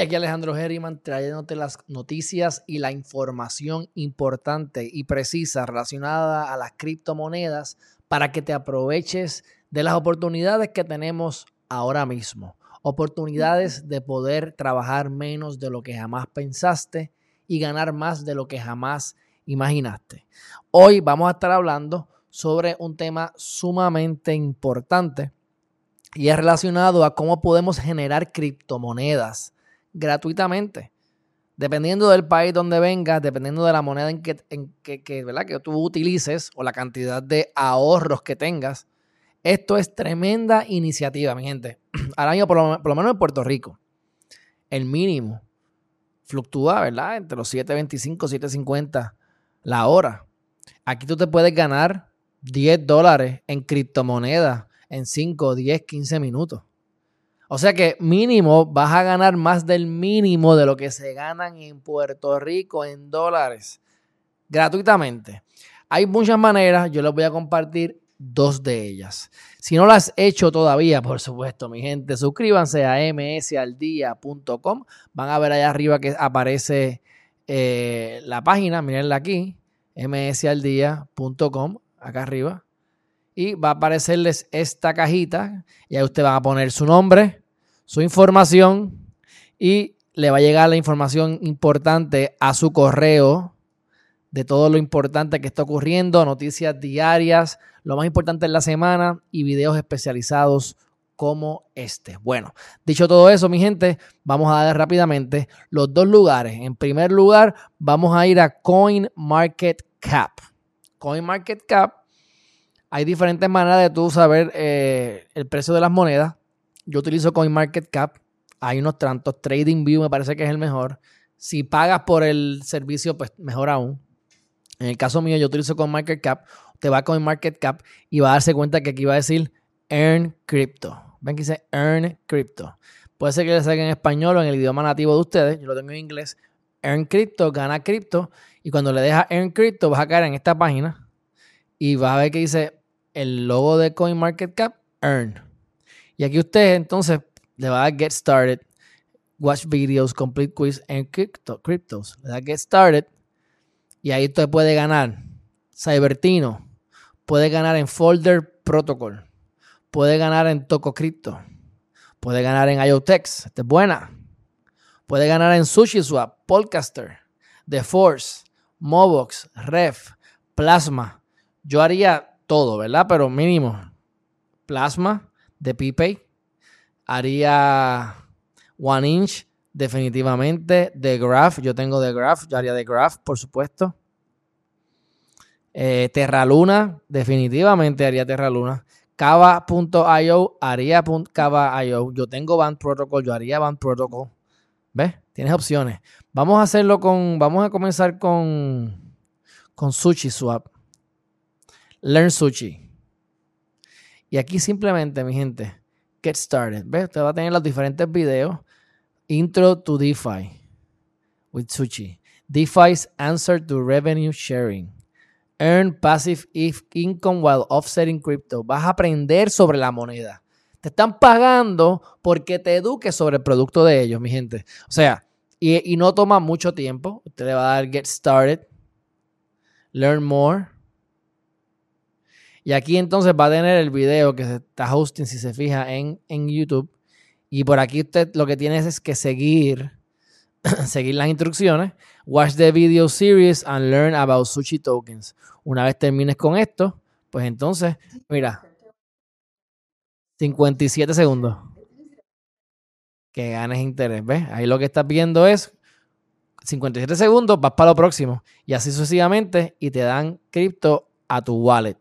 aquí Alejandro Herriman trayéndote las noticias y la información importante y precisa relacionada a las criptomonedas para que te aproveches de las oportunidades que tenemos ahora mismo. Oportunidades de poder trabajar menos de lo que jamás pensaste y ganar más de lo que jamás imaginaste. Hoy vamos a estar hablando sobre un tema sumamente importante y es relacionado a cómo podemos generar criptomonedas gratuitamente. Dependiendo del país donde vengas, dependiendo de la moneda en que, en que, ¿verdad? que tú utilices o la cantidad de ahorros que tengas, esto es tremenda iniciativa, mi gente. Al año, por lo, por lo menos en Puerto Rico, el mínimo fluctúa, ¿verdad? Entre los 7.25, 7.50 la hora. Aquí tú te puedes ganar 10 dólares en criptomonedas en 5, 10, 15 minutos. O sea que mínimo vas a ganar más del mínimo de lo que se ganan en Puerto Rico en dólares gratuitamente. Hay muchas maneras, yo les voy a compartir dos de ellas. Si no las has hecho todavía, por supuesto, mi gente, suscríbanse a msaldia.com. Van a ver allá arriba que aparece eh, la página, mirenla aquí, msaldia.com, acá arriba. Y va a aparecerles esta cajita y ahí usted va a poner su nombre, su información y le va a llegar la información importante a su correo de todo lo importante que está ocurriendo, noticias diarias, lo más importante en la semana y videos especializados como este. Bueno, dicho todo eso, mi gente, vamos a dar rápidamente los dos lugares. En primer lugar, vamos a ir a CoinMarketCap. CoinMarketCap, hay diferentes maneras de tú saber eh, el precio de las monedas. Yo utilizo CoinMarketCap. Hay unos tantos. TradingView me parece que es el mejor. Si pagas por el servicio, pues mejor aún. En el caso mío, yo utilizo CoinMarketCap. Te va a CoinMarketCap y va a darse cuenta que aquí va a decir Earn Crypto. Ven que dice Earn Crypto. Puede ser que le salga en español o en el idioma nativo de ustedes. Yo lo tengo en inglés. Earn Crypto, gana cripto. Y cuando le dejas Earn Crypto, vas a caer en esta página y vas a ver que dice el logo de CoinMarketCap, Earn. Y aquí usted entonces le va a Get Started, Watch Videos, Complete Quiz en crypto, Cryptos. Le da Get Started y ahí usted puede ganar Cybertino, puede ganar en Folder Protocol, puede ganar en Toco Crypto, puede ganar en IoTex, esta es buena. Puede ganar en SushiSwap, Podcaster, The Force, Mobox, Ref, Plasma. Yo haría todo, ¿verdad? Pero mínimo. Plasma, de PPay. Haría One Inch, definitivamente. The Graph, yo tengo The Graph, yo haría The Graph, por supuesto. Eh, Terra Luna, definitivamente haría Terra Luna. Kava.io, haría Kava.io. Yo tengo Band Protocol, yo haría Band Protocol. ¿Ves? Tienes opciones. Vamos a hacerlo con. Vamos a comenzar con. Con Sushi Swap. Learn Sushi. Y aquí simplemente, mi gente, get started. ¿Ves? Usted va a tener los diferentes videos. Intro to DeFi with Sushi. DeFi's answer to revenue sharing. Earn passive income while offsetting crypto. Vas a aprender sobre la moneda. Te están pagando porque te eduques sobre el producto de ellos, mi gente. O sea, y, y no toma mucho tiempo. Usted le va a dar get started. Learn more. Y aquí entonces va a tener el video que se está hosting, si se fija, en, en YouTube. Y por aquí usted lo que tiene es que seguir, seguir las instrucciones. Watch the video series and learn about sushi tokens. Una vez termines con esto, pues entonces, mira, 57 segundos. Que ganes interés, ¿ves? Ahí lo que estás viendo es 57 segundos, vas para lo próximo. Y así sucesivamente, y te dan cripto a tu wallet.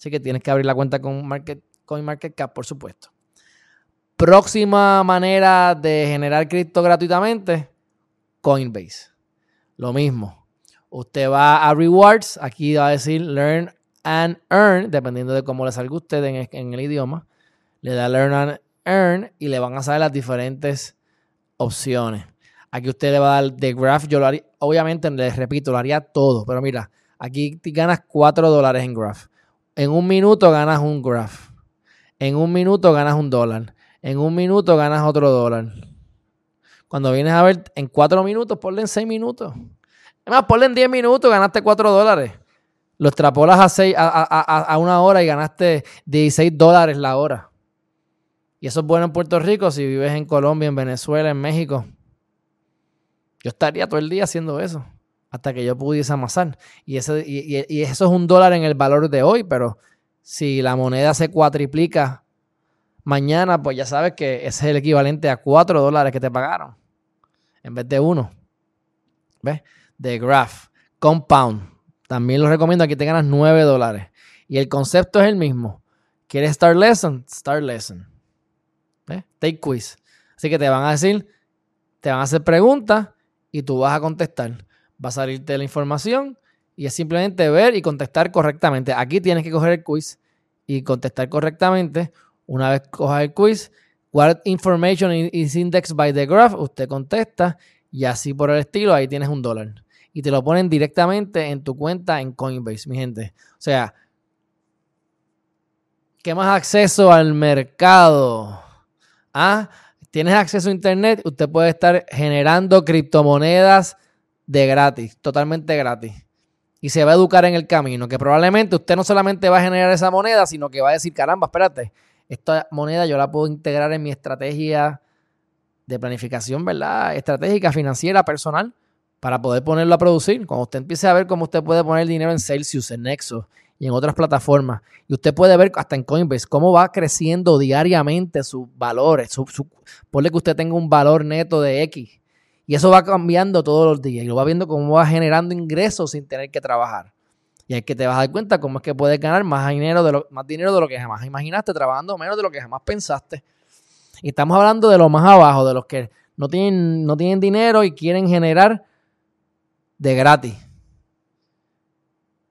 Así que tienes que abrir la cuenta con Market, CoinMarketCap, por supuesto. Próxima manera de generar cripto gratuitamente, Coinbase. Lo mismo. Usted va a Rewards, aquí va a decir Learn and Earn, dependiendo de cómo le salga usted en, el idioma. Le da Learn and Earn y le van a salir las diferentes opciones. Aquí usted le va a dar The Graph. Yo lo haría, obviamente, les repito, lo haría todo. Pero mira, aquí ganas 4 dólares en Graph. En un minuto ganas un graph. En un minuto ganas un dólar. En un minuto ganas otro dólar. Cuando vienes a ver en cuatro minutos, ponle en seis minutos. Además, ponle en 10 minutos, ganaste 4 dólares. Lo extrapolas a, seis, a, una hora y ganaste 16 dólares la hora. Y eso es bueno en Puerto Rico si vives en Colombia, en Venezuela, en México. Yo estaría todo el día haciendo eso hasta que yo pudiese amasar. Y, ese, y, eso es un dólar en el valor de hoy, pero si la moneda se cuatriplica mañana, pues ya sabes que ese es el equivalente a 4 dólares que te pagaron en vez de uno. ¿Ves? de Graph, Compound. También lo recomiendo, aquí te ganas 9 dólares. Y el concepto es el mismo. ¿Quieres Start Lesson? Start Lesson. Take quiz. Así que te van a decir, te van a hacer preguntas y tú vas a contestar. Va a salirte la información y es simplemente ver y contestar correctamente. Aquí tienes que coger el quiz y contestar correctamente. Una vez cojas el quiz, what information is indexed by the graph, usted contesta y así por el estilo, ahí tienes un dólar y te lo ponen directamente en tu cuenta en Coinbase, mi gente. O sea, ¿qué más acceso al mercado? Ah, tienes acceso a internet, usted puede estar generando criptomonedas de gratis, totalmente gratis. Y se va a educar en el camino, que probablemente usted no solamente va a generar esa moneda, sino que va a decir, caramba, espérate, esta moneda yo la puedo integrar en mi estrategia de planificación, ¿verdad? Estratégica, financiera, personal para poder ponerlo a producir. Cuando usted empiece a ver cómo usted puede poner dinero en Celsius, en Nexo y en otras plataformas, y usted puede ver hasta en Coinbase cómo va creciendo diariamente sus valores. Su, ponle que usted tenga un valor neto de X. Y eso va cambiando todos los días y lo va viendo cómo va generando ingresos sin tener que trabajar. Y es que te vas a dar cuenta cómo es que puedes ganar más dinero de lo, más dinero de lo que jamás imaginaste, trabajando menos de lo que jamás pensaste. Y estamos hablando de lo más abajo, de los que no tienen, no tienen dinero y quieren generar de gratis.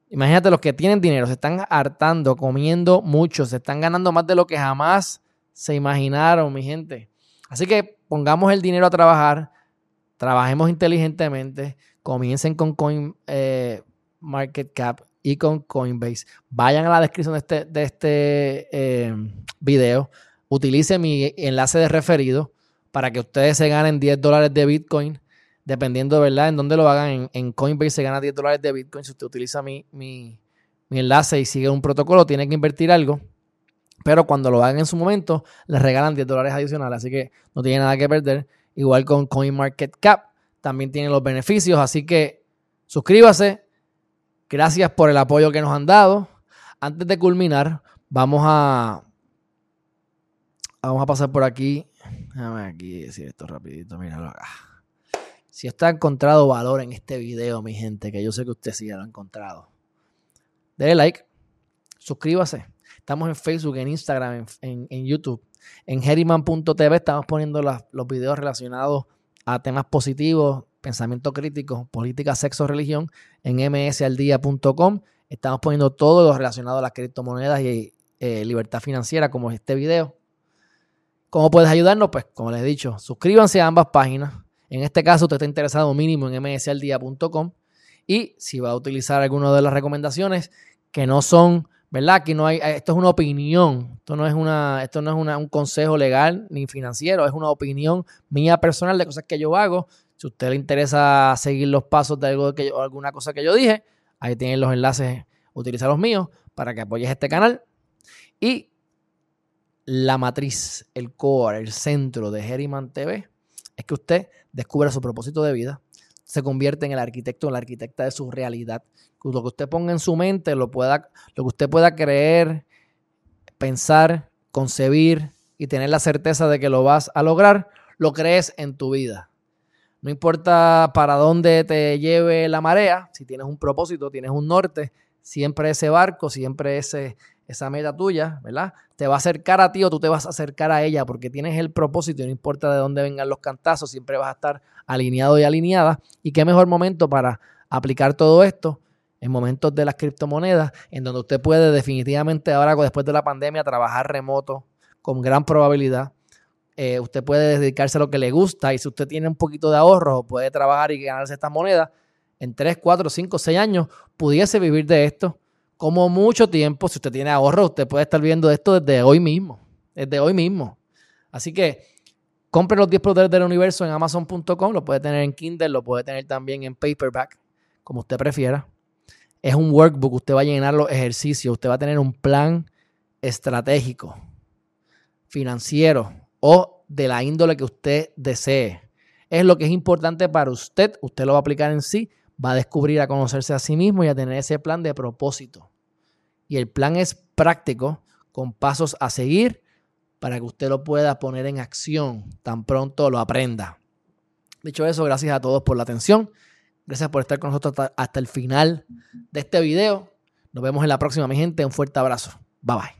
Imagínate los que tienen dinero, se están hartando, comiendo mucho, se están ganando más de lo que jamás se imaginaron, mi gente. Así que pongamos el dinero a trabajar, trabajemos inteligentemente, comiencen con Coin eh, Market Cap y con Coinbase. Vayan a la descripción de este, de este eh, video, utilicen mi enlace de referido para que ustedes se ganen 10 dólares de Bitcoin dependiendo, ¿verdad?, en dónde lo hagan. En, Coinbase se gana 10 dólares de Bitcoin. Si usted utiliza mi, mi, enlace y sigue un protocolo, tiene que invertir algo. Pero cuando lo hagan en su momento, les regalan 10 dólares adicionales. Así que no tiene nada que perder. Igual con CoinMarketCap, también tiene los beneficios. Así que suscríbase. Gracias por el apoyo que nos han dado. Antes de culminar, vamos a. Vamos a pasar por aquí. Déjame aquí decir esto rapidito. Míralo acá. Si usted ha encontrado valor en este video, mi gente, que yo sé que usted sí lo ha encontrado, déle like, suscríbase. Estamos en Facebook, en Instagram, en, YouTube. En Heriman.tv estamos poniendo los videos relacionados a temas positivos, pensamiento crítico, política, sexo, religión. En msaldía.com estamos poniendo todo lo relacionado a las criptomonedas y eh, libertad financiera, como este video. ¿Cómo puedes ayudarnos? Pues, como les he dicho, suscríbanse a ambas páginas. En este caso, usted está interesado mínimo en msaldia.com y si va a utilizar alguna de las recomendaciones que no son, ¿verdad? No hay, esto es una opinión, esto no es una, esto no es un consejo legal ni financiero, es una opinión mía personal de cosas que yo hago. Si a usted le interesa seguir los pasos de algo que yo, alguna cosa que yo dije, ahí tienen los enlaces, utiliza los míos para que apoyes este canal. Y la matriz, el core, el centro de Geriman TV es que usted descubra su propósito de vida, se convierte en el arquitecto o la arquitecta de su realidad. Lo que usted ponga en su mente, lo, pueda, lo que usted pueda creer, pensar, concebir y tener la certeza de que lo vas a lograr, lo crees en tu vida. No importa para dónde te lleve la marea, si tienes un propósito, tienes un norte, siempre ese barco, siempre ese, esa meta tuya, ¿verdad? Te va a acercar a ti o tú te vas a acercar a ella porque tienes el propósito y no importa de dónde vengan los cantazos, siempre vas a estar alineado y alineada. Y qué mejor momento para aplicar todo esto en momentos de las criptomonedas, en donde usted puede definitivamente ahora, después de la pandemia, trabajar remoto con gran probabilidad. Eh, usted puede dedicarse a lo que le gusta y si usted tiene un poquito de ahorro, puede trabajar y ganarse estas monedas en 3, 4, 5, 6 años, pudiese vivir de esto como mucho tiempo. Si usted tiene ahorro, usted puede estar viendo esto desde hoy mismo. Desde hoy mismo. Así que compre los 10 poderes del universo en amazon.com, lo puede tener en Kindle, lo puede tener también en paperback, como usted prefiera. Es un workbook, usted va a llenar los ejercicios, usted va a tener un plan estratégico, financiero o de la índole que usted desee. Es lo que es importante para usted, usted lo va a aplicar en sí, va a descubrir a conocerse a sí mismo y a tener ese plan de propósito. Y el plan es práctico, con pasos a seguir para que usted lo pueda poner en acción tan pronto lo aprenda. Dicho eso, gracias a todos por la atención. Gracias por estar con nosotros hasta, el final de este video. Nos vemos en la próxima, mi gente. Un fuerte abrazo. Bye bye.